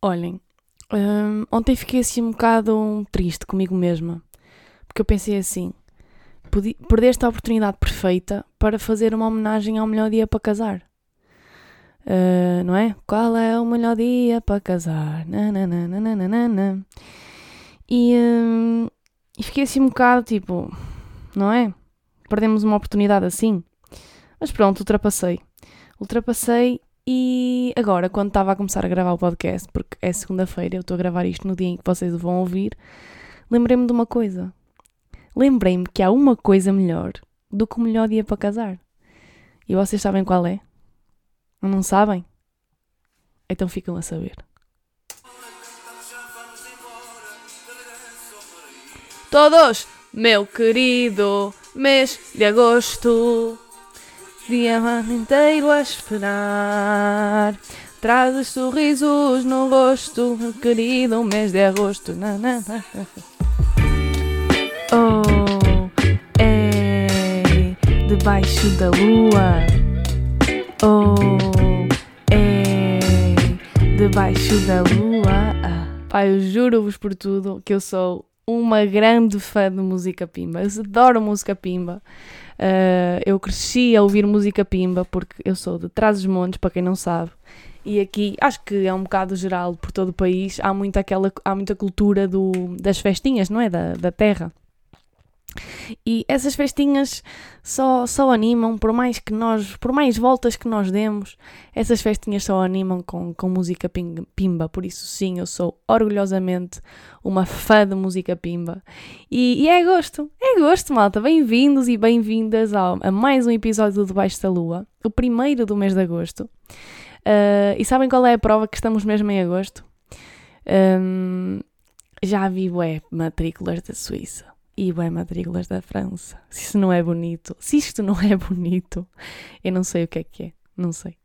Olhem, hum, ontem fiquei assim um bocado triste comigo mesma, porque eu pensei assim: perdeste a oportunidade perfeita para fazer uma homenagem ao melhor dia para casar. Uh, não é? Qual é o melhor dia para casar? Nananana. E, hum, e fiquei assim um bocado tipo, não é? Perdemos uma oportunidade assim. Mas pronto, ultrapassei. Ultrapassei e agora, quando estava a começar a gravar o podcast, porque é segunda-feira, eu estou a gravar isto no dia em que vocês o vão ouvir, lembrei-me de uma coisa. Lembrei-me que há uma coisa melhor do que o melhor dia para casar. E vocês sabem qual é? Não sabem? Então ficam a saber. Todos, meu querido mês de agosto, dia ano inteiro a esperar. Trazes sorrisos no rosto, meu querido mês de agosto. Na, na, na. Oh, é debaixo da lua. Oh, é debaixo da lua. Ah. Pai, eu juro-vos por tudo que eu sou uma grande fã de música pimba. Eu adoro música pimba. Uh, eu cresci a ouvir música pimba porque eu sou de Trás-os-Montes, para quem não sabe. E aqui, acho que é um bocado geral por todo o país, há muita, aquela, há muita cultura do, das festinhas, não é? Da, da terra. E essas festinhas só, só animam, por mais que nós, por mais voltas que nós demos, essas festinhas só animam com, com música pimba. Por isso, sim, eu sou orgulhosamente uma fã de música pimba. E, e é gosto, é gosto, malta. Bem-vindos e bem-vindas a mais um episódio do Debaixo da Lua, o primeiro do mês de agosto. Uh, e sabem qual é a prova que estamos mesmo em agosto? Um, já vi é matrículas da Suíça e bem matrículas da França. Se isso não é bonito, se isto não é bonito, eu não sei o que é que é, não sei.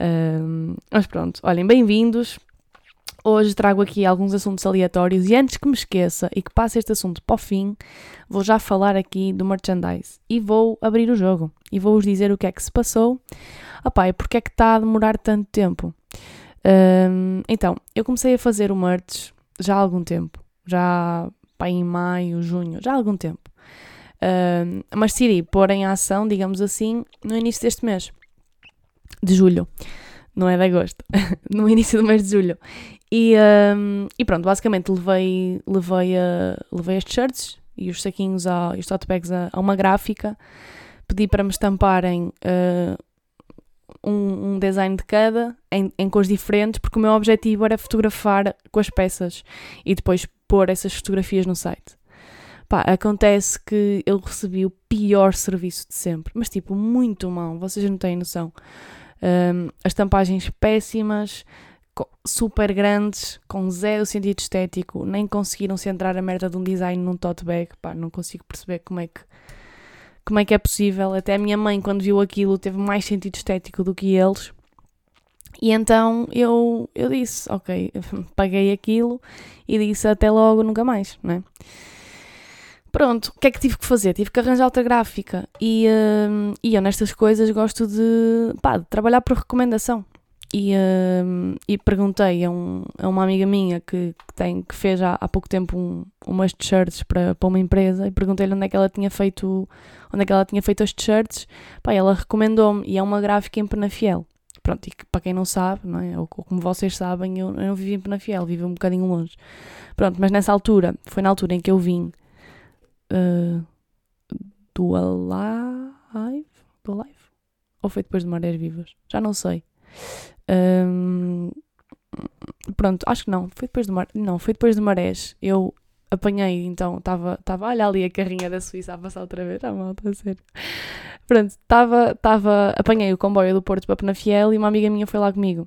Um, mas pronto, olhem, bem-vindos. Hoje trago aqui alguns assuntos aleatórios e antes que me esqueça e que passe este assunto para o fim, vou já falar aqui do merchandise e vou abrir o jogo e vou-vos dizer o que é que se passou. Opá, e porque é que está a demorar tanto tempo? Um, então, eu comecei a fazer o merch já há algum tempo, já pá, em maio, junho, já há algum tempo. Um, mas decidi pôr em ação, digamos assim, no início deste mês, de julho, não é de agosto, no início do mês de julho. E, e pronto, basicamente levei, levei, a, levei as t-shirts e os saquinhos a, e os tote bags a, a, uma gráfica, pedi para me estamparem uh, um, um, design de cada em, em cores diferentes, porque o meu objetivo era fotografar com as peças e depois pôr essas fotografias no site. Pá, acontece que eu recebi o pior serviço de sempre, mas tipo, muito mal, vocês não têm noção. Um, as tampagens péssimas, super grandes, com zero sentido estético, nem conseguiram centrar a merda de um design num tote bag, pá, não consigo perceber como é que como é que é possível. Até a minha mãe, quando viu aquilo, teve mais sentido estético do que eles. E então eu, eu disse, ok, paguei aquilo e disse até logo, nunca mais, não é? Pronto, o que é que tive que fazer? Tive que arranjar outra gráfica e, uh, e eu nestas coisas gosto de, pá, de trabalhar por recomendação. E, uh, e perguntei a, um, a, uma amiga minha que, que, tem, que fez há, há pouco tempo um, umas t-shirts para, para uma empresa e perguntei-lhe onde é que ela tinha feito onde é que ela tinha feito as t-shirts. Pá, ela recomendou-me e é uma gráfica em Penafiel. Pronto, e que, para quem não sabe, não é? ou, ou como vocês sabem, eu, eu não vivi em Penafiel, vivi um bocadinho longe. Pronto, mas nessa altura, foi na altura em que eu vim uh, do Alive? Do Alive? Ou foi depois de Marés Vivas? Já não sei. Um, pronto, acho que não. Foi depois de Mar... Não, foi depois de Marés. Eu apanhei, então, estava, tava, olha ali a carrinha da Suíça a passar outra vez, ah, malta, a sério. Pronto, estava, tava, apanhei o comboio do Porto para Penafiel e uma amiga minha foi lá comigo.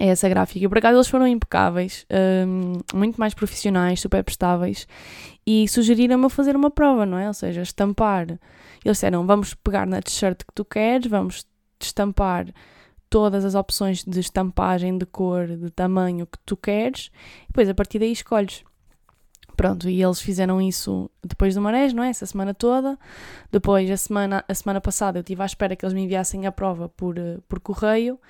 É essa gráfica. E por acaso eles foram impecáveis, um, muito mais profissionais, super prestáveis e sugeriram-me a fazer uma prova, não é? Ou seja, estampar. Eles disseram: vamos pegar na t-shirt que tu queres, vamos estampar todas as opções de estampagem, de cor, de tamanho que tu queres, e depois a partir daí escolhes. Pronto, e eles fizeram isso depois do Marés, não é? Essa semana toda. Depois, a semana, a semana passada, eu estive à espera que eles me enviassem a prova por, por correio.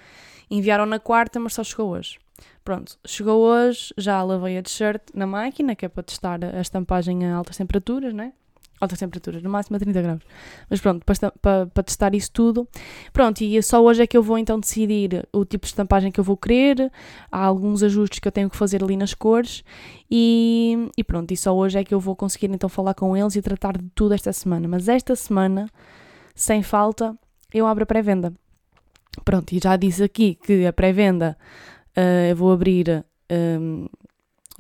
Enviaram na quarta, mas só chegou hoje. Pronto, chegou hoje, já lavei a t-shirt na máquina, que é para testar a estampagem a altas temperaturas, né? Altas temperaturas, no máximo a 30 graus. Mas pronto, para, para, para, testar isso tudo. Pronto, e só hoje é que eu vou então decidir o tipo de estampagem que eu vou querer. Há alguns ajustes que eu tenho que fazer ali nas cores. E, e pronto, e só hoje é que eu vou conseguir então falar com eles e tratar de tudo esta semana. Mas esta semana, sem falta, eu abro a pré-venda. Pronto, e já disse aqui que a pré-venda uh, eu vou abrir um,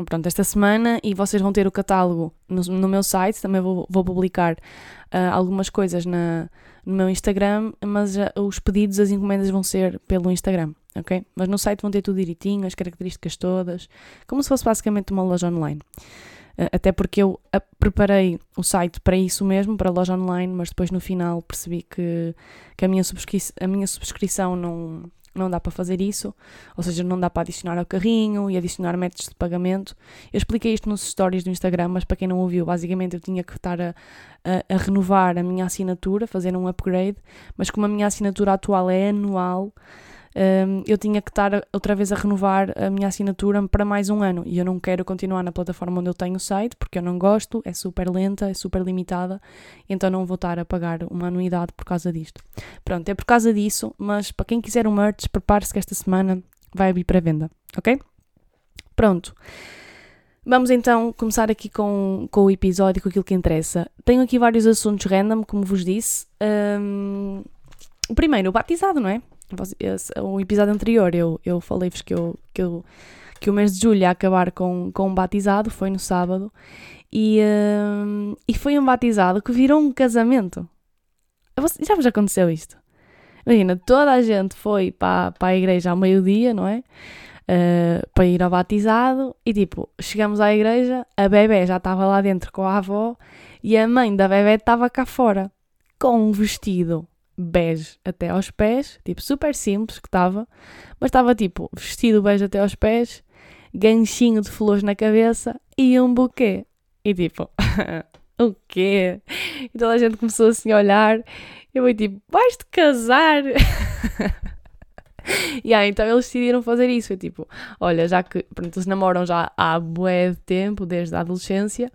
pronto, esta semana e vocês vão ter o catálogo no, no meu site. Também vou, vou publicar uh, algumas coisas na, no meu Instagram, mas uh, os pedidos, as encomendas vão ser pelo Instagram, ok? Mas no site vão ter tudo direitinho, as características todas, como se fosse basicamente uma loja online. até porque eu preparei o site para isso mesmo, para a loja online, mas depois no final percebi que, que a, minha a minha subscrição não, não dá para fazer isso, ou seja, não dá para adicionar ao carrinho e adicionar métodos de pagamento. Eu expliquei isto nos stories do Instagram, mas para quem não ouviu, basicamente eu tinha que estar a, a, a renovar a minha assinatura, fazer um upgrade, mas como a minha assinatura atual é anual, um, eu tinha que estar outra vez a renovar a minha assinatura para mais um ano e eu não quero continuar na plataforma onde eu tenho o site porque eu não gosto, é super lenta, é super limitada, então não vou estar a pagar uma anuidade por causa disto. Pronto, é por causa disso, mas para quem quiser um merch, prepare-se que esta semana vai abrir para venda, ok? Pronto. Vamos então começar aqui com, com o episódio, com aquilo que interessa. Tenho aqui vários assuntos random, como vos disse. Um, o primeiro, o batizado, não é? O episódio anterior eu, eu falei-vos que, eu, que, eu, que o mês de julho ia acabar com, com um batizado, foi no sábado, e, uh, e foi um batizado que virou um casamento. Já vos aconteceu isto? Imagina, toda a gente foi para, para a igreja ao meio-dia, não é? Uh, para ir ao batizado e tipo, chegamos à igreja, a bebê já estava lá dentro com a avó e a mãe da bebê estava cá fora com um vestido bege até aos pés, tipo super simples que estava, mas estava tipo vestido bege até aos pés, ganchinho de flores na cabeça e um buquê. E tipo, o quê? E toda a gente começou assim a olhar. Eu fui tipo, vais-te casar? e aí, então eles decidiram fazer isso. Foi tipo, olha, já que pronto, eles namoram já há bué de tempo, desde a adolescência,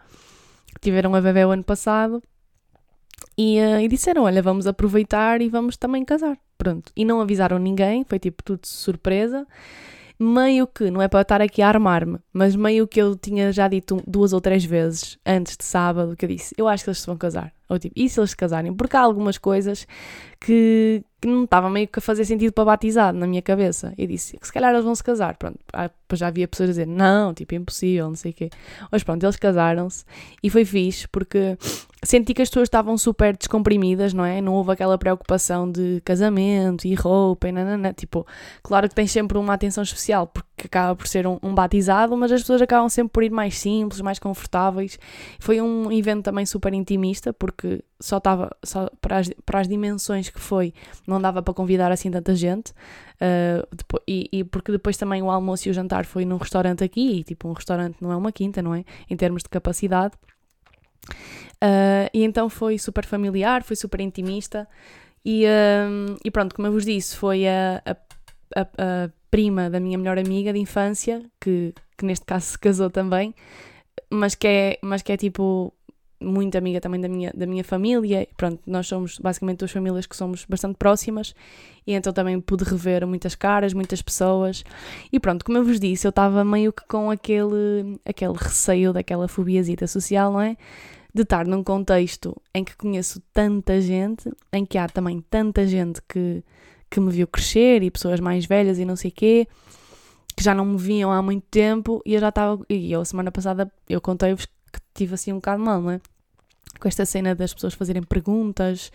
tiveram a bebê o ano passado, e, uh, e disseram: Olha, vamos aproveitar e vamos também casar. Pronto. E não avisaram ninguém, foi tipo tudo surpresa. Meio que, não é para estar aqui a armar-me, mas meio que eu tinha já dito duas ou três vezes antes de sábado que eu disse: Eu acho que eles se vão casar. Ou tipo, e se eles se casarem? Porque há algumas coisas que, que não estava meio que a fazer sentido para batizado na minha cabeça. E disse se calhar eles vão se casar. Pronto, ah, já havia pessoas a dizer: Não, tipo, impossível, não sei o quê. Mas pronto, eles casaram-se e foi fixe porque senti que as pessoas estavam super descomprimidas, não é? Não houve aquela preocupação de casamento e roupa e nanana. Tipo, claro que tens sempre uma atenção especial porque acaba por ser um, um, batizado, mas as pessoas acabam sempre por ir mais simples, mais confortáveis. Foi um evento também super intimista porque só estava, só para as, para as dimensões que foi, não dava para convidar assim tanta gente. Uh, depois, e, e, porque depois também o almoço e o jantar foi num restaurante aqui, e tipo, um restaurante não é uma quinta, não é? Em termos de capacidade. Uh, e então foi super familiar, foi super intimista. E, uh, e pronto, como eu vos disse, foi a, a, a, prima da minha melhor amiga de infância, que, que neste caso se casou também, mas que é, mas que é tipo muito amiga também da minha, da minha família. Pronto, nós somos basicamente duas famílias que somos bastante próximas e então também pude rever muitas caras, muitas pessoas. E pronto, como eu vos disse, eu estava meio que com aquele, aquele receio daquela fobiazita social, não é? De estar num contexto em que conheço tanta gente, em que há também tanta gente que, que me viu crescer e pessoas mais velhas e não sei quê que já não me viam há muito tempo e eu já estava. E eu, semana passada, eu contei-vos que tive assim um bocado mal, não é? Com esta cena das pessoas fazerem perguntas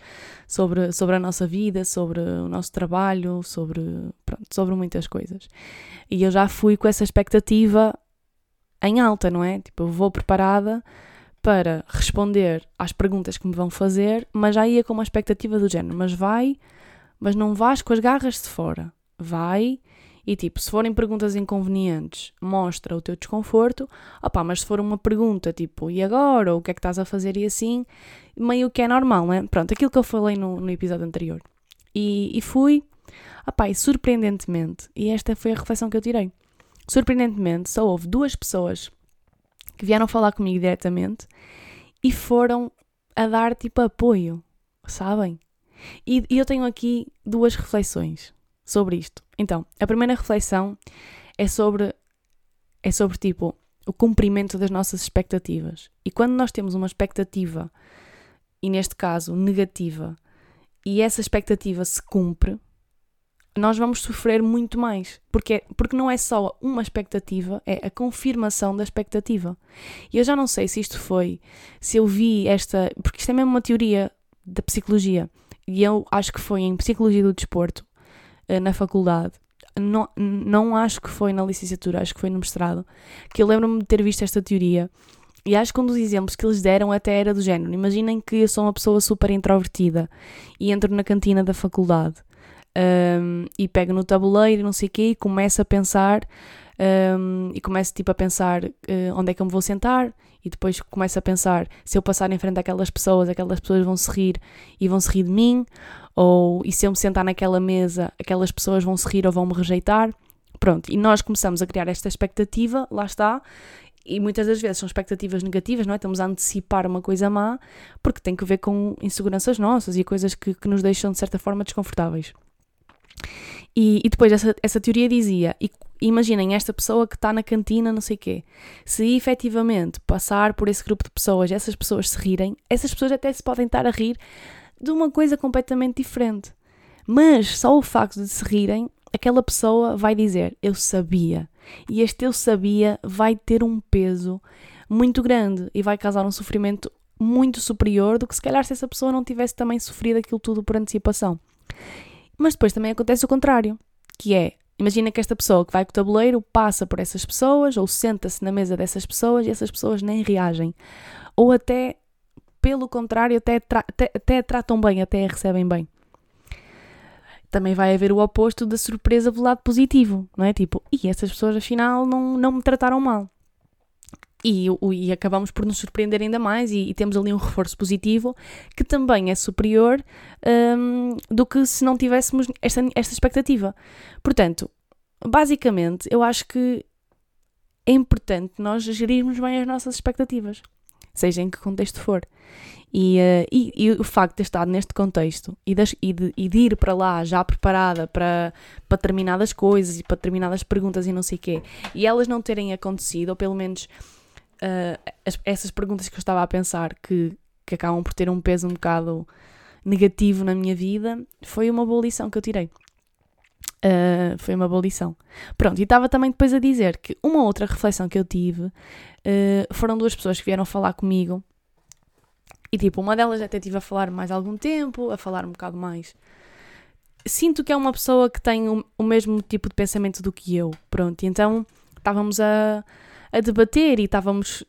sobre, sobre a nossa vida, sobre o nosso trabalho, sobre, pronto, sobre muitas coisas. E eu já fui com essa expectativa em alta, não é? Tipo, eu vou preparada para responder às perguntas que me vão fazer, mas já ia com uma expectativa do género, mas vai, mas não vais com as garras de fora. Vai e tipo, se forem perguntas inconvenientes, mostra o teu desconforto. Opá, mas se for uma pergunta tipo, e agora? Ou o que é que estás a fazer e assim, meio que é normal, não é? Pronto, aquilo que eu falei no, no episódio anterior. E, e fui, opá, e surpreendentemente, e esta foi a reflexão que eu tirei. surpreendentemente, só houve duas pessoas que vieram falar comigo diretamente e foram a dar tipo apoio, sabem? E, e eu tenho aqui duas reflexões sobre isto. Então, a primeira reflexão é sobre é sobre tipo o cumprimento das nossas expectativas. E quando nós temos uma expectativa, e neste caso negativa, e essa expectativa se cumpre, nós vamos sofrer muito mais. Porque, porque não é só uma expectativa, é a confirmação da expectativa. E eu já não sei se isto foi, se eu vi esta. Porque isto é mesmo uma teoria da psicologia. E eu acho que foi em Psicologia do Desporto, na faculdade. Não, não acho que foi na licenciatura, acho que foi no mestrado. Que eu lembro-me de ter visto esta teoria. E acho que um dos exemplos que eles deram até era do género. Imaginem que eu sou uma pessoa super introvertida e entro na cantina da faculdade um, e pego no tabuleiro e não sei o quê e começo a pensar um, e começo tipo a pensar uh, onde é que eu me vou sentar e depois começo a pensar se eu passar em frente àquelas pessoas, aquelas pessoas vão se rir e vão se rir de mim ou e se eu me sentar naquela mesa, aquelas pessoas vão se rir ou vão me rejeitar. Pronto, e nós começamos a criar esta expectativa, lá está, e muitas das vezes são expectativas negativas, não é? Estamos a antecipar uma coisa má porque tem que ver com inseguranças nossas e coisas que, que nos deixam de certa forma desconfortáveis. E, e depois essa, essa teoria dizia: e, imaginem esta pessoa que está na cantina, não sei quê. Se efetivamente passar por esse grupo de pessoas, essas pessoas se rirem, essas pessoas até se podem estar a rir de uma coisa completamente diferente. Mas só o facto de se rirem, aquela pessoa vai dizer: Eu sabia. E este eu sabia vai ter um peso muito grande e vai causar um sofrimento muito superior do que se calhar se essa pessoa não tivesse também sofrido aquilo tudo por antecipação. Mas depois também acontece o contrário, que é, imagina que esta pessoa que vai com o tabuleiro passa por essas pessoas ou senta-se na mesa dessas pessoas e essas pessoas nem reagem. Ou até, pelo contrário, até, tra até, até tratam bem, até a recebem bem. Também vai haver o oposto da surpresa do lado positivo, não é? Tipo, e essas pessoas afinal não, não me trataram mal. E, e, acabamos por nos surpreender ainda mais e, e, temos ali um reforço positivo que também é superior um, do que se não tivéssemos esta, esta expectativa. Portanto, basicamente, eu acho que é importante nós gerirmos bem as nossas expectativas, seja em que contexto for. E, uh, e, e, o facto de ter estado neste contexto e de, e, de, e de ir para lá já preparada para, para determinadas coisas e para determinadas perguntas e não sei o quê, e elas não terem acontecido, ou pelo menos uh, as, essas perguntas que eu estava a pensar que, que acabam por ter um peso um bocado negativo na minha vida, foi uma boa lição que eu tirei. Uh, foi uma boa lição. Pronto, e estava também depois a dizer que uma outra reflexão que eu tive uh, foram duas pessoas que vieram falar comigo. E tipo, uma delas até tive a falar mais algum tempo, a falar um bocado mais. Sinto que é uma pessoa que tem o, o mesmo tipo de pensamento do que eu. Pronto, e então estávamos a, a debater e estávamos,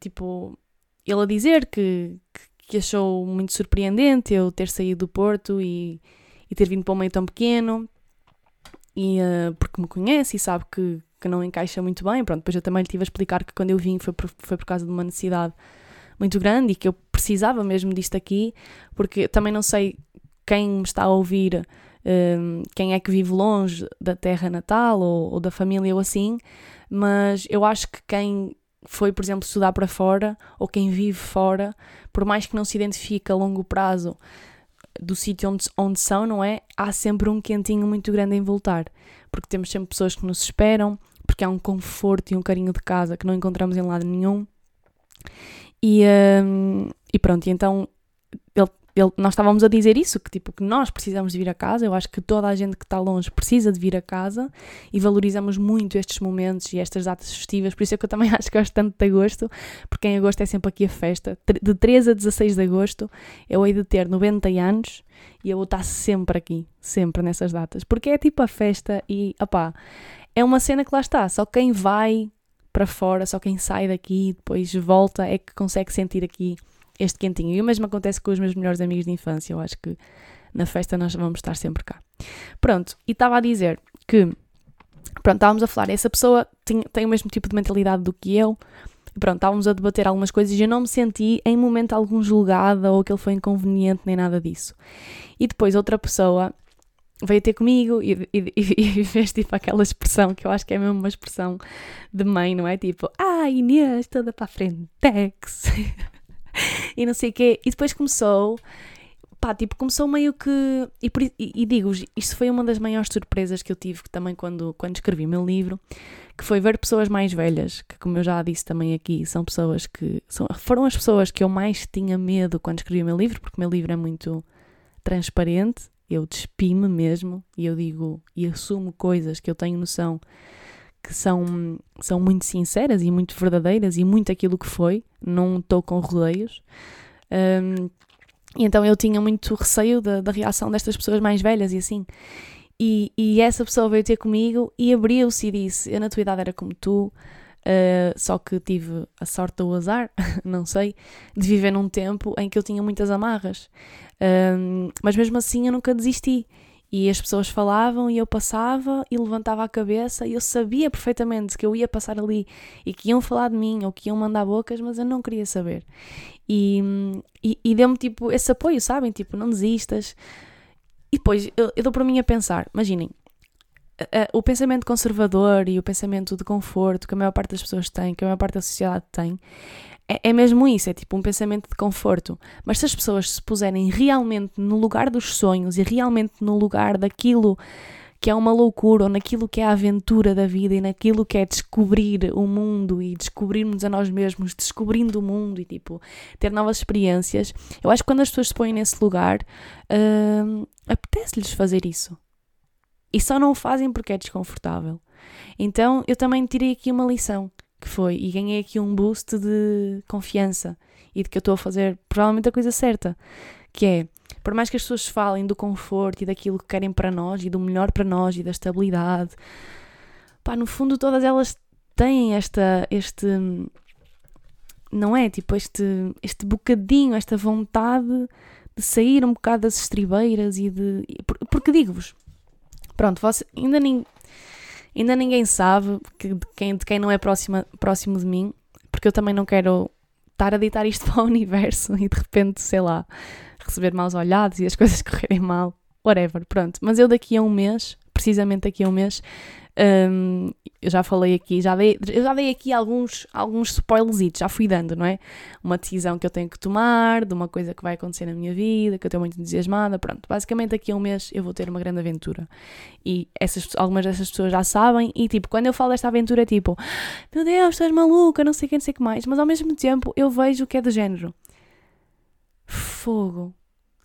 tipo, ele a dizer que, que achou muito surpreendente eu ter saído do Porto e, e ter vindo para um meio tão pequeno, e, uh, porque me conhece e sabe que, que não encaixa muito bem. Pronto, depois eu também lhe tive a explicar que quando eu vim foi por, foi por causa de uma necessidade muito grande e que eu precisava mesmo disto aqui, porque também não sei quem me está a ouvir, um, quem é que vive longe da terra natal ou, ou da família ou assim, mas eu acho que quem foi, por exemplo, estudar para fora ou quem vive fora, por mais que não se identifique a longo prazo do sítio onde, onde são, não é? Há sempre um quentinho muito grande em voltar, porque temos sempre pessoas que nos esperam, porque há um conforto e um carinho de casa que não encontramos em lado nenhum. E, um, e pronto, e então ele ele, nós estávamos a dizer isso, que tipo, que nós precisamos de vir a casa, eu acho que toda a gente que está longe precisa de vir a casa e valorizamos muito estes momentos e estas datas festivas, por isso é que eu também acho que gosto tanto de agosto, porque em agosto é sempre aqui a festa, de 13 a 16 de agosto eu hei de ter 90 anos e eu vou estar sempre aqui, sempre nessas datas, porque é tipo a festa e, opá, é uma cena que lá está, só quem vai para fora, só quem sai daqui e depois volta é que consegue sentir aqui este quentinho. E o mesmo acontece com os meus melhores amigos de infância. Eu acho que na festa nós vamos estar sempre cá. Pronto, e estava a dizer que, pronto, estávamos a falar, essa pessoa tem, tem o mesmo tipo de mentalidade do que eu. Pronto, estávamos a debater algumas coisas e eu não me senti em momento algum julgada ou que ele foi inconveniente nem nada disso. E depois outra pessoa veio ter comigo e, e, e, fez tipo aquela expressão que eu acho que é mesmo uma expressão de mãe, não é? Tipo, ah, Inês, toda para a frente, tex. e não sei o quê. E depois começou, pá, tipo, começou meio que. E, e, e digo-vos, isto foi uma das maiores surpresas que eu tive também quando, quando escrevi o meu livro, que foi ver pessoas mais velhas, que como eu já disse também aqui, são pessoas que. São, foram as pessoas que eu mais tinha medo quando escrevi o meu livro, porque o meu livro é muito transparente, eu despi-me mesmo e eu digo e assumo coisas que eu tenho noção que são, são muito sinceras e muito verdadeiras e muito aquilo que foi, não estou com rodeios. Um, e então eu tinha muito receio da, da reação destas pessoas mais velhas e assim. E, e essa pessoa veio ter comigo e abriu-se e disse: Eu na tua idade era como tu, Uh, só que tive a sorte ou azar, não sei, de viver num tempo em que eu tinha muitas amarras. Mas mesmo assim eu nunca desisti. E as pessoas falavam e eu passava e levantava a cabeça e eu sabia perfeitamente que eu ia passar ali e que iam falar de mim ou que iam mandar bocas, mas eu não queria saber. E, e, e deu-me tipo esse apoio, sabem? Tipo, não desistas. E depois eu, eu dou para mim a pensar, imaginem, o pensamento conservador e o pensamento de conforto que a maior parte das pessoas tem, que a maior parte da sociedade tem, é, é, mesmo isso, é tipo um pensamento de conforto. Mas se as pessoas se puserem realmente no lugar dos sonhos e realmente no lugar daquilo que é uma loucura ou naquilo que é a aventura da vida e naquilo que é descobrir o mundo e descobrirmos a nós mesmos, descobrindo o mundo e tipo ter novas experiências, eu acho que quando as pessoas se põem nesse lugar, uh, apetece-lhes fazer isso e só não o fazem porque é desconfortável. Então eu também tirei aqui uma lição, que foi, e ganhei aqui um boost de confiança e de que eu estou a fazer provavelmente a coisa certa, que é, por mais que as pessoas falem do conforto e daquilo que querem para nós e do melhor para nós e da estabilidade, pá, no fundo todas elas têm esta, este, não é, tipo este, este bocadinho, esta vontade de sair um bocado das estribeiras e de, porque digo-vos, Pronto, você, ainda, nin, ainda ninguém sabe que, de, quem, de quem não é próxima, próximo de mim, porque eu também não quero estar a ditar isto para o universo e de repente, sei lá, receber maus olhados e as coisas correrem mal, whatever, pronto. Mas eu daqui a um mês, precisamente daqui a um mês, um, eu já falei aqui, já dei, eu já dei aqui alguns, alguns spoilers, já fui dando, não é? Uma decisão que eu tenho que tomar, de uma coisa que vai acontecer na minha vida, que eu estou muito entusiasmada, pronto. Basicamente daqui a um mês eu vou ter uma grande aventura. E essas, algumas dessas pessoas já sabem, e tipo, quando eu falo desta aventura é tipo, meu Deus, estás maluca, não sei quem, não sei o que mais, mas ao mesmo tempo eu vejo que é do género. Fogo.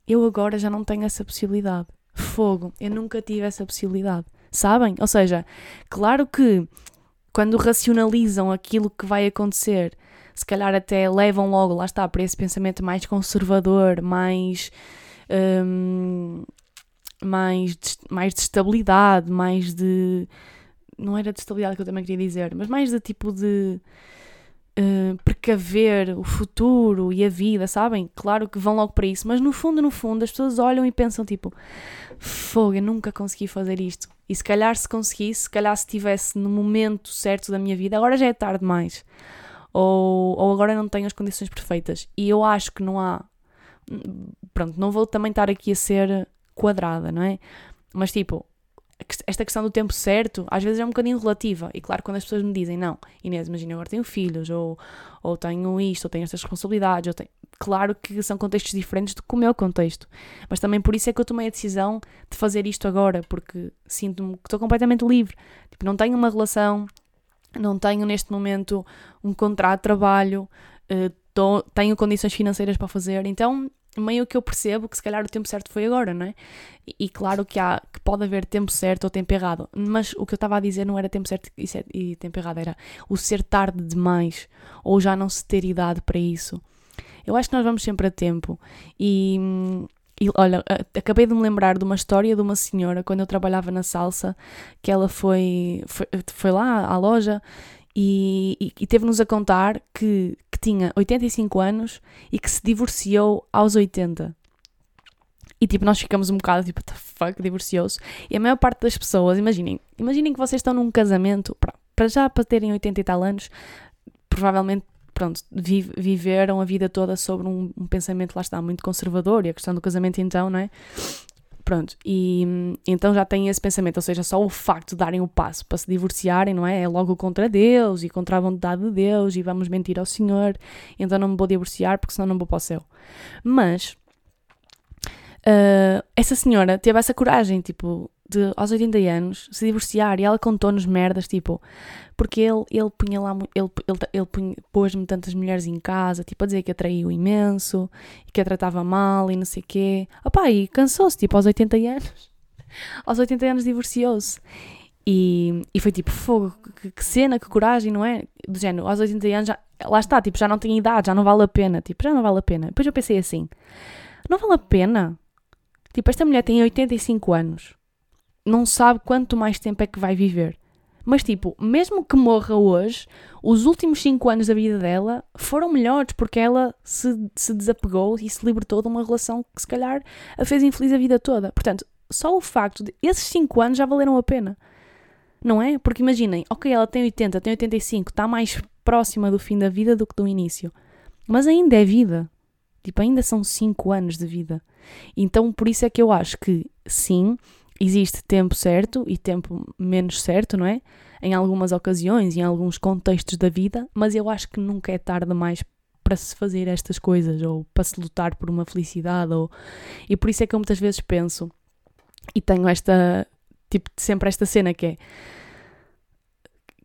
Eu agora já não tenho essa possibilidade. Fogo. Eu nunca tive essa possibilidade sabem? Ou seja, claro que quando racionalizam aquilo que vai acontecer, se calhar até levam logo, lá está, para esse pensamento mais conservador, mais. Um, mais, de, mais de estabilidade, mais de. Não era de estabilidade que eu também queria dizer, mas mais de tipo de. Uh, precaver o futuro e a vida, sabem? Claro que vão logo para isso, mas no fundo, no fundo, as pessoas olham e pensam tipo: fogo, eu nunca consegui fazer isto. E se calhar se conseguisse, se calhar se estivesse no momento certo da minha vida, agora já é tarde demais. Ou, ou agora não tenho as condições perfeitas. E eu acho que não há. Pronto, não vou também estar aqui a ser quadrada, não é? Mas tipo, esta questão do tempo certo às vezes é um bocadinho relativa. E claro, quando as pessoas me dizem, não, Inês, imagina, agora tenho filhos, ou, ou tenho isto, ou tenho estas responsabilidades, ou tenho... claro que são contextos diferentes do que o meu contexto. Mas também por isso é que eu tomei a decisão de fazer isto agora, porque sinto-me que estou completamente livre. Tipo, não tenho uma relação, não tenho neste momento um contrato de trabalho, uh, tô, tenho condições financeiras para fazer, então meio que eu percebo que se calhar o tempo certo foi agora, não é? E, e, claro que há que pode haver tempo certo ou tempo errado, mas o que eu estava a dizer não era tempo certo e, e tempo errado, era o ser tarde demais ou já não se ter idade para isso. Eu acho que nós vamos sempre a tempo e, e olha, acabei de me lembrar de uma história de uma senhora quando eu trabalhava na salsa, que ela foi, foi, foi lá à loja e, e, e teve-nos a contar que, que tinha 85 anos e que se divorciou aos 80. E tipo, nós ficamos um bocado tipo, what the fuck, divorciou-se. E a maior parte das pessoas, imaginem, imaginem que vocês estão num casamento, para já para terem 80 e tal anos, provavelmente, pronto, viveram a vida toda sobre um, um pensamento, lá está, muito conservador, e a questão do casamento então, não é? Pronto, e então já têm esse pensamento, ou seja, só o facto de darem o passo para se divorciarem, não é? É logo contra Deus e contra a vontade de Deus e vamos mentir ao Senhor, então não me vou divorciar porque senão não vou para o céu. Mas uh, essa senhora teve essa coragem, tipo, de aos 80 anos se divorciar e ela contou-nos merdas, tipo, porque ele, ele punha lá, ele, ele, ele pôs-me tantas mulheres em casa, tipo, a dizer que atraiu imenso e que a tratava mal e não sei o quê. Opá, e cansou-se, tipo, aos 80 anos. aos 80 anos divorciou-se. E, e foi tipo, fogo, que, que, cena, que coragem, não é? Do género, aos 80 anos, já, lá está, tipo, já não tem idade, já não vale a pena, tipo, já não vale a pena. Depois eu pensei assim, não vale a pena? Tipo, esta mulher tem 85 anos não sabe quanto mais tempo é que vai viver. Mas, tipo, mesmo que morra hoje, os últimos 5 anos da vida dela foram melhores porque ela se, se desapegou e se libertou de uma relação que, se calhar, a fez infeliz a vida toda. Portanto, só o facto de esses 5 anos já valeram a pena. Não é? Porque imaginem, ok, ela tem 80, tem 85, está mais próxima do fim da vida do que do início. Mas ainda é vida. Tipo, ainda são 5 anos de vida. Então, por isso é que eu acho que, sim, existe tempo certo e tempo menos certo, não é? Em algumas ocasiões, em alguns contextos da vida, mas eu acho que nunca é tarde demais para se fazer estas coisas ou para se lutar por uma felicidade ou e por isso é que eu muitas vezes penso e tenho esta tipo sempre esta cena que é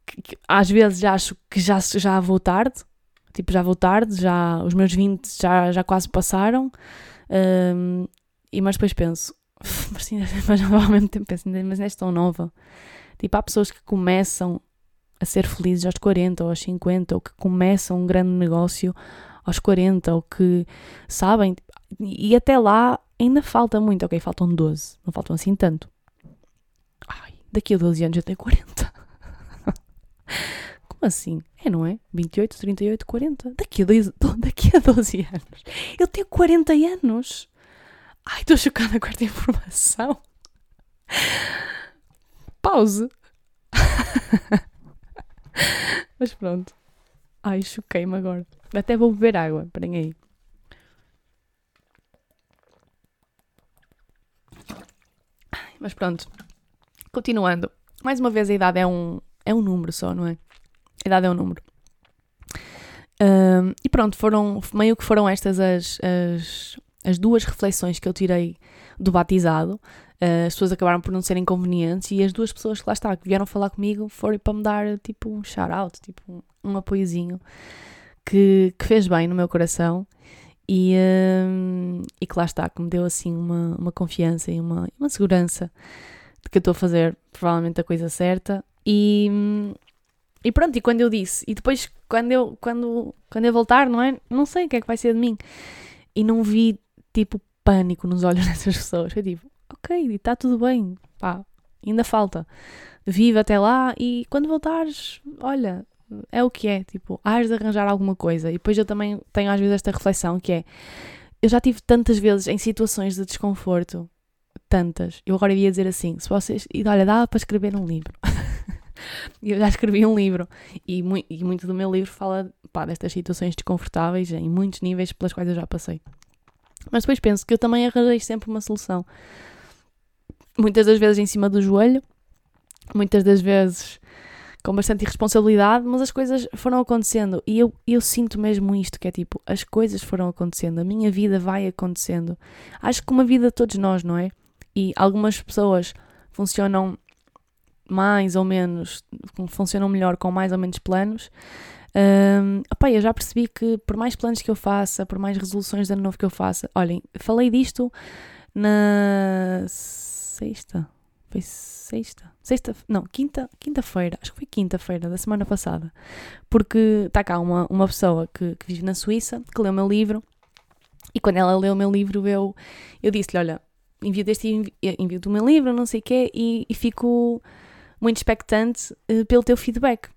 que, que, às vezes já acho que já já vou tarde tipo já vou tarde já os meus 20 já já quase passaram um, e mas depois penso mas, mas ao mesmo tempo penso, mas és tão nova. Tipo, há pessoas que começam a ser felizes aos 40 ou aos 50, ou que começam um grande negócio aos 40, ou que sabem, e até lá ainda falta muito, ok, faltam 12, não faltam assim tanto. Ai, daqui a 12 anos eu tenho 40. Como assim? É, não é? 28, 38, 40. Daqui a, 12, daqui a 12 anos. Eu tenho 40 anos. Ai, estou chocada com esta informação. Pause. Mas pronto. Ai, choquei-me agora. Até vou beber água. Esperem aí. Mas pronto. Continuando. Mais uma vez, a idade é um, é um número só, não é? A idade é um número. Um, e pronto, foram meio que foram estas as, as as duas reflexões que eu tirei do batizado, uh, as pessoas acabaram por não serem convenientes e as duas pessoas que lá está, que vieram falar comigo, foram para me dar tipo um shout-out, tipo um, apoiozinho que, que, fez bem no meu coração e, uh, e que lá está, que me deu assim uma, uma confiança e uma, uma segurança de que eu estou a fazer provavelmente a coisa certa e, e pronto, e quando eu disse, e depois quando eu, quando, quando eu voltar, não é? Não sei o que é que vai ser de mim. E não vi tipo pânico nos olhos dessas pessoas. Foi tipo, ok, está tudo bem, pá, ainda falta. Vive até lá e quando voltares, olha, é o que é, tipo, hás de arranjar alguma coisa. E depois eu também tenho às vezes esta reflexão que é, eu já tive tantas vezes em situações de desconforto, tantas. Eu agora ia dizer assim, se vocês, e olha, dá para escrever um livro. eu já escrevi um livro e, mu e muito do meu livro fala pá, destas situações desconfortáveis em muitos níveis pelas quais eu já passei. Mas depois penso que eu também arranjei sempre uma solução. Muitas das vezes em cima do joelho, muitas das vezes com bastante irresponsabilidade, mas as coisas foram acontecendo e eu, eu sinto mesmo isto, que é tipo, as coisas foram acontecendo, a minha vida vai acontecendo. Acho que uma vida de todos nós, não é? E algumas pessoas funcionam mais ou menos, funcionam melhor com mais ou menos planos, um, opa, eu já percebi que por mais planos que eu faça, por mais resoluções de ano novo que eu faça, olhem, falei disto na sexta, foi sexta, sexta, não, quinta, quinta-feira, acho que foi quinta-feira da semana passada, porque está cá uma, uma pessoa que, que vive na Suíça, que leu o meu livro, e quando ela leu o meu livro, eu, eu disse-lhe, olha, envio deste envio-te o meu livro, não sei o quê, e, e fico muito expectante uh, pelo teu feedback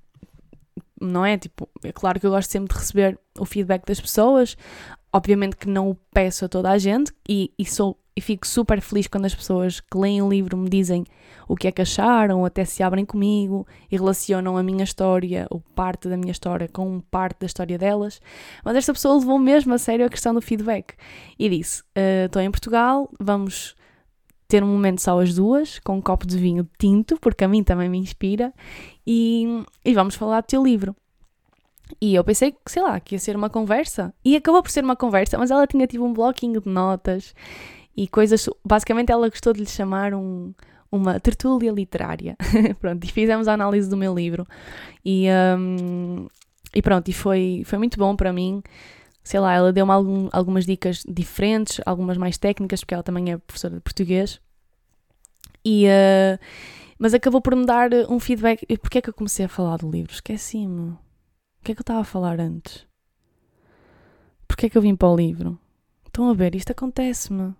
não é? Tipo, é claro que eu gosto sempre de receber o feedback das pessoas, obviamente que não o peço a toda a gente e, e, sou, e fico super feliz quando as pessoas que leem o livro me dizem o que é que acharam, ou até se abrem comigo e relacionam a minha história ou parte da minha história com parte da história delas. Mas esta pessoa levou mesmo a sério a questão do feedback e disse: Estou uh, em Portugal, vamos ter um momento só as duas, com um copo de vinho tinto, porque a mim também me inspira, e, e vamos falar do teu livro. E eu pensei que, sei lá, que ia ser uma conversa. E acabou por ser uma conversa, mas ela tinha tipo um bloquinho de notas e coisas. Basicamente, ela gostou de lhe chamar um, uma tertúlia literária. pronto, e fizemos a análise do meu livro. E, um, e pronto, e foi, foi muito bom para mim. Sei lá, ela deu-me algum, algumas dicas diferentes, algumas mais técnicas, porque ela também é professora de português. E, uh, mas acabou por me dar um feedback. Porquê é que eu comecei a falar do livro? Esqueci-me. O que é que eu estava a falar antes? Porquê é que eu vim para o livro? Estão a ver, isto acontece-me.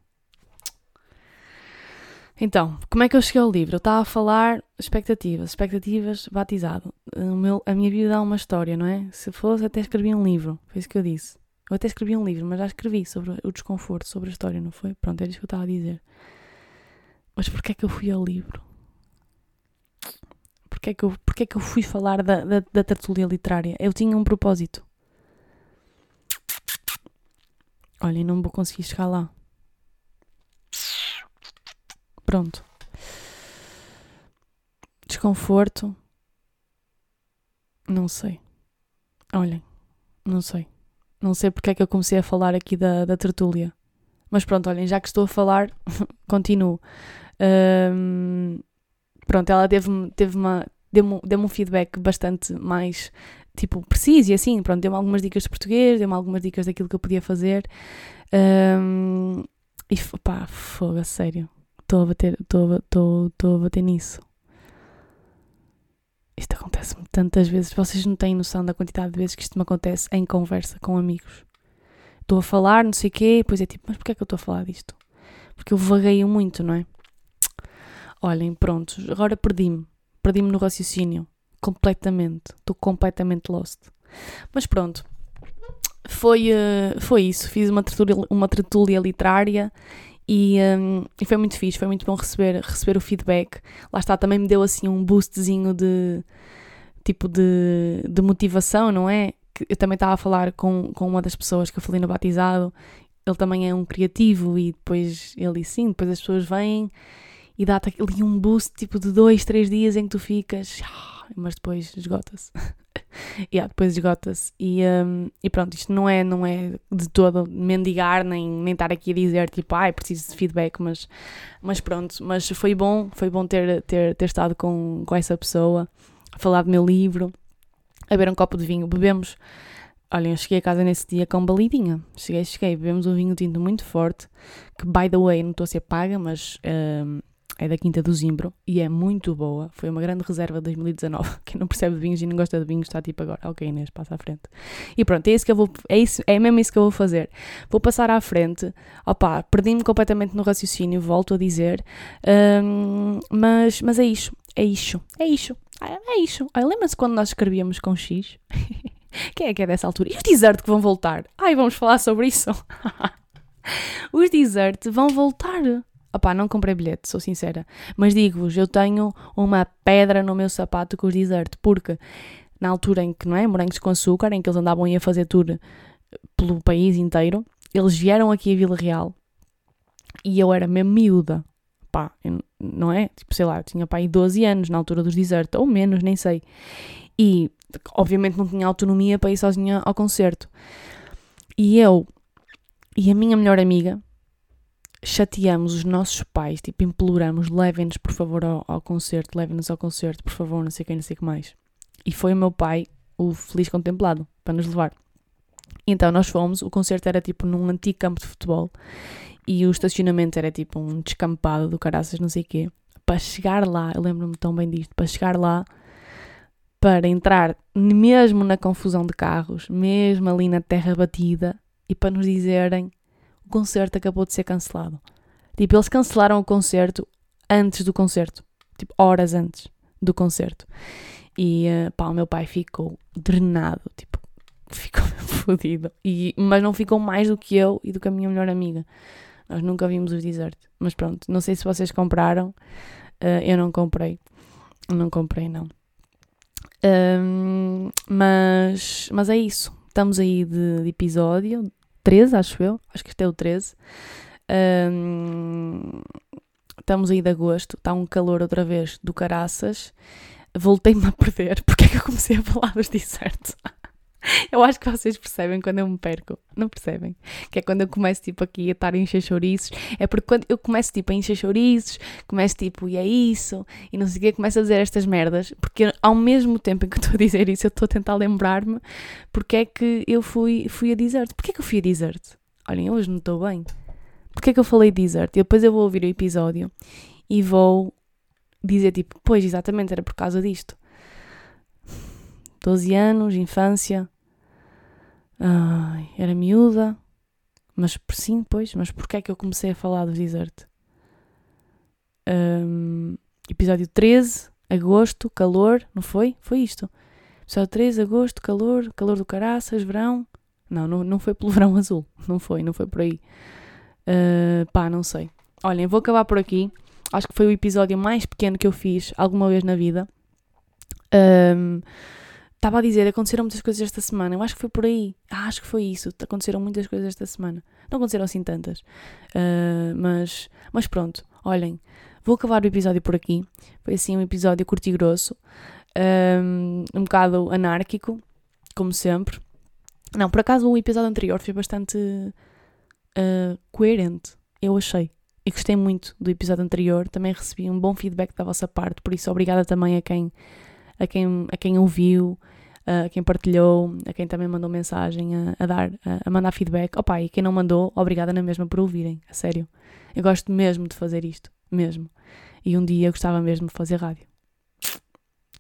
Então, como é que eu cheguei ao livro? Eu estava a falar expectativas, expectativas, batizado. O meu, a minha vida dá uma história, não é? Se fosse, até escrevi um livro. Foi isso que eu disse. Eu até escrevi um livro, mas já escrevi sobre o desconforto, sobre a história, não foi? Pronto, era isso que eu estava a dizer. Mas porquê é que eu fui ao livro? Porquê é que eu, porquê é que eu fui falar da, da, da tertulia literária? Eu tinha um propósito. Olha, não vou conseguir chegar lá. Pronto. Desconforto. Não sei. Olhem, não sei. Não sei porque é que eu comecei a falar aqui da, da tertúlia. Mas pronto, olhem, já que estou a falar, continuo. Um, pronto, ela teve-me teve deu-me deu um feedback bastante mais tipo preciso e assim, pronto, deu-me algumas dicas de português, deu-me algumas dicas daquilo que eu podia fazer. Um, e pá, fogo, a sério. Estou a bater, estou a bater nisso. Isto acontece-me tantas vezes. Vocês não têm noção da quantidade de vezes que isto me acontece em conversa com amigos. Estou a falar, não sei o quê, depois é tipo, mas porquê é que eu estou a falar disto? Porque eu vagueio muito, não é? Olhem, pronto, agora perdi-me. Perdi-me no raciocínio. Completamente. Estou completamente lost. Mas pronto. Foi, uh, foi isso. Fiz uma tertúlia, uma tertúlia literária e, um, e, foi muito fixe, foi muito bom receber, receber o feedback. Lá está, também me deu assim um boostzinho de tipo de, de motivação, não é? Que eu também estava a falar com, com uma das pessoas que eu falei no batizado, ele também é um criativo e depois ele sim, depois as pessoas vêm e dá-te ali um boost tipo de dois, três dias em que tu ficas, mas depois esgota-se. yeah, depois esgota-se. E, um, e pronto, isto não é, não é de todo mendigar, nem, nem estar aqui a dizer tipo, ai, ah, preciso de feedback, mas, mas pronto, mas foi bom, foi bom ter, ter, ter estado com, com essa pessoa, a falar do meu livro, a beber um copo de vinho, bebemos. Olhem, eu cheguei a casa nesse dia com balidinha. Cheguei, cheguei, bebemos um vinho tinto muito forte, que by the way, não estou a ser paga, mas um, é da Quinta do Zimbro e é muito boa. Foi uma grande reserva de 2019. Quem não percebe de vinhos e não gosta de vinhos está tipo agora, ok Inês, passa à frente. E pronto, é isso que eu vou, é, isso, é mesmo isso que eu vou fazer. Vou passar à frente. Opa, perdi-me completamente no raciocínio, volto a dizer. Um, mas, mas é isso, é isso, é isso, é isso. Lembra-se quando nós escrevíamos com X? Quem é que é dessa altura? E os desert que vão voltar? Ai, vamos falar sobre isso. os desert vão voltar. Opá, não comprei bilhete, sou sincera. Mas digo-vos, eu tenho uma pedra no meu sapato com os desert, porque na altura em que, não é, morangos com açúcar, em que eles andavam a fazer tour pelo país inteiro, eles vieram aqui a Vila Real e eu era mesmo miúda. Pá, não é? Tipo, sei lá, eu tinha pá aí 12 anos na altura dos desert, ou menos, nem sei. E, obviamente, não tinha autonomia para ir sozinha ao concerto. E eu e a minha melhor amiga, chateamos os nossos pais, tipo, imploramos, levem-nos por favor ao, ao concerto, levem-nos ao concerto, por favor, não sei quem, não sei o que mais. E foi o meu pai, o feliz contemplado, para nos levar. Então nós fomos, o concerto era tipo num antigo campo de futebol e o estacionamento era tipo um descampado do caraças, não sei o quê. Para chegar lá, eu lembro-me tão bem disto, para chegar lá, para entrar mesmo na confusão de carros, mesmo ali na terra batida, e para nos dizerem o concerto acabou de ser cancelado. Tipo, eles cancelaram o concerto antes do concerto. Tipo, horas antes do concerto. E uh, pá, o meu pai ficou drenado, tipo, ficou fodido. E, mas não ficou mais do que eu e do que a minha melhor amiga. Nós nunca vimos os desert. Mas pronto, não sei se vocês compraram. Uh, eu não comprei. Não comprei, não. Um, mas, mas é isso. Estamos aí de, de episódio. 13, acho eu. Acho que este é o 13. Um, estamos aí de agosto, está um calor outra vez do caraças. Voltei-me a perder. Porque é que eu comecei a falar dos desertos? Eu acho que vocês percebem quando eu me perco. Não percebem? Que é quando eu começo tipo aqui a estar a encher chouriços. É porque quando eu começo tipo a encher chouriços, começo tipo, e é isso, e não sei o quê, começo a dizer estas merdas. Porque ao mesmo tempo em que estou a dizer isso, eu estou a tentar lembrar-me porque é que eu fui, fui a desert. Porquê é que eu fui a desert? Olhem, hoje não estou bem. Porquê é que eu falei desert? E depois eu vou ouvir o episódio e vou dizer tipo, pois exatamente, era por causa disto. 12 anos, infância. Ai, era miúda. Mas sim, pois, mas porquê é que eu comecei a falar do desert? Um, episódio 13, agosto, calor, não foi? Foi isto. Episódio 13, agosto, calor, calor do caraças, verão. Não, não, não foi pelo verão azul. Não foi, não foi por aí. Uh, pá, não sei. Olhem, vou acabar por aqui. Acho que foi o episódio mais pequeno que eu fiz alguma vez na vida. Um, Estava a dizer, aconteceram muitas coisas esta semana. Eu acho que foi por aí. Ah, acho que foi isso. Aconteceram muitas coisas esta semana. Não aconteceram assim tantas. Uh, mas, mas pronto, olhem. Vou acabar o episódio por aqui. Foi assim um episódio curto e grosso. Um, um bocado anárquico, como sempre. Não, por acaso o episódio anterior foi bastante uh, coerente. Eu achei. E gostei muito do episódio anterior. Também recebi um bom feedback da vossa parte. Por isso, obrigada também a quem a quem, a quem ouviu, a quem partilhou, a quem também mandou mensagem a, a dar, a, a, mandar feedback. Opa, e quem não mandou, obrigada na mesma por ouvirem, a sério. Eu gosto mesmo de fazer isto, mesmo. E um dia eu gostava mesmo de fazer rádio.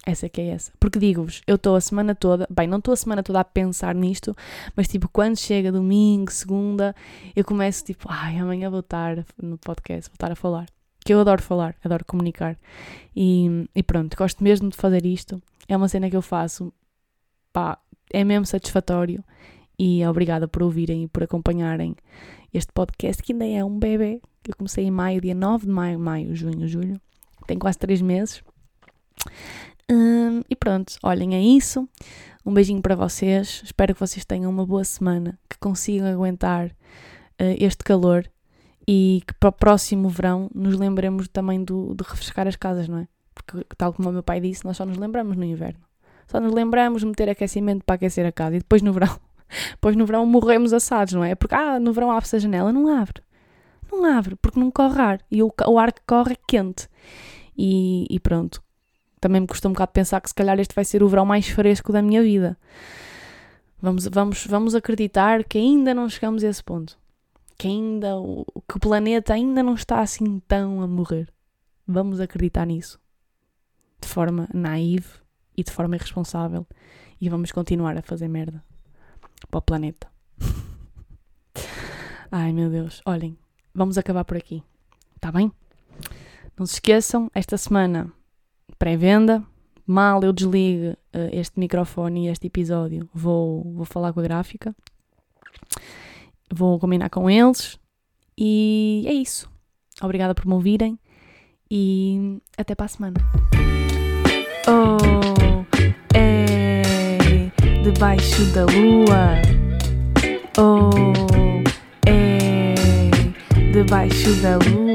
Essa é que é essa. Porque digo-vos, eu estou a semana toda, bem, não estou a semana toda a pensar nisto, mas tipo, quando chega domingo, segunda, eu começo tipo, ai, amanhã vou estar no podcast, vou estar a falar que eu adoro falar, adoro comunicar. E, e, pronto, gosto mesmo de fazer isto. É uma cena que eu faço, pá, é mesmo satisfatório. E obrigada por ouvirem e por acompanharem este podcast, que ainda é um bebê. Eu comecei em maio, dia 9 de maio, maio, junho, julho. Tem quase 3 meses. Hum, e pronto, olhem, é isso. Um beijinho para vocês. Espero que vocês tenham uma boa semana, que consigam aguentar uh, este calor e que para o próximo verão nos lembremos também do, de refrescar as casas, não é? Porque, tal como o meu pai disse, nós só nos lembramos no inverno. Só nos lembramos de meter aquecimento para aquecer a casa e depois no verão, depois no verão morremos assados, não é? Porque, ah, no verão abre-se a janela. Não abre. Não abre, porque não corre ar. E o, o ar que corre é quente. E, e pronto. Também me custa um bocado pensar que se calhar este vai ser o verão mais fresco da minha vida. Vamos, vamos, vamos acreditar que ainda não chegamos a esse ponto que ainda que o planeta ainda não está assim tão a morrer. Vamos acreditar nisso. De forma naive e de forma irresponsável. E vamos continuar a fazer merda para o planeta. Ai meu Deus, olhem, vamos acabar por aqui. Está bem? Não se esqueçam, esta semana pré-venda. Mal eu desligue uh, este microfone e este episódio, vou, vou falar com a gráfica vou combinar com eles e é isso. Obrigada por me ouvirem e até para a semana. Oh, é debaixo da lua. Oh, é debaixo da lua.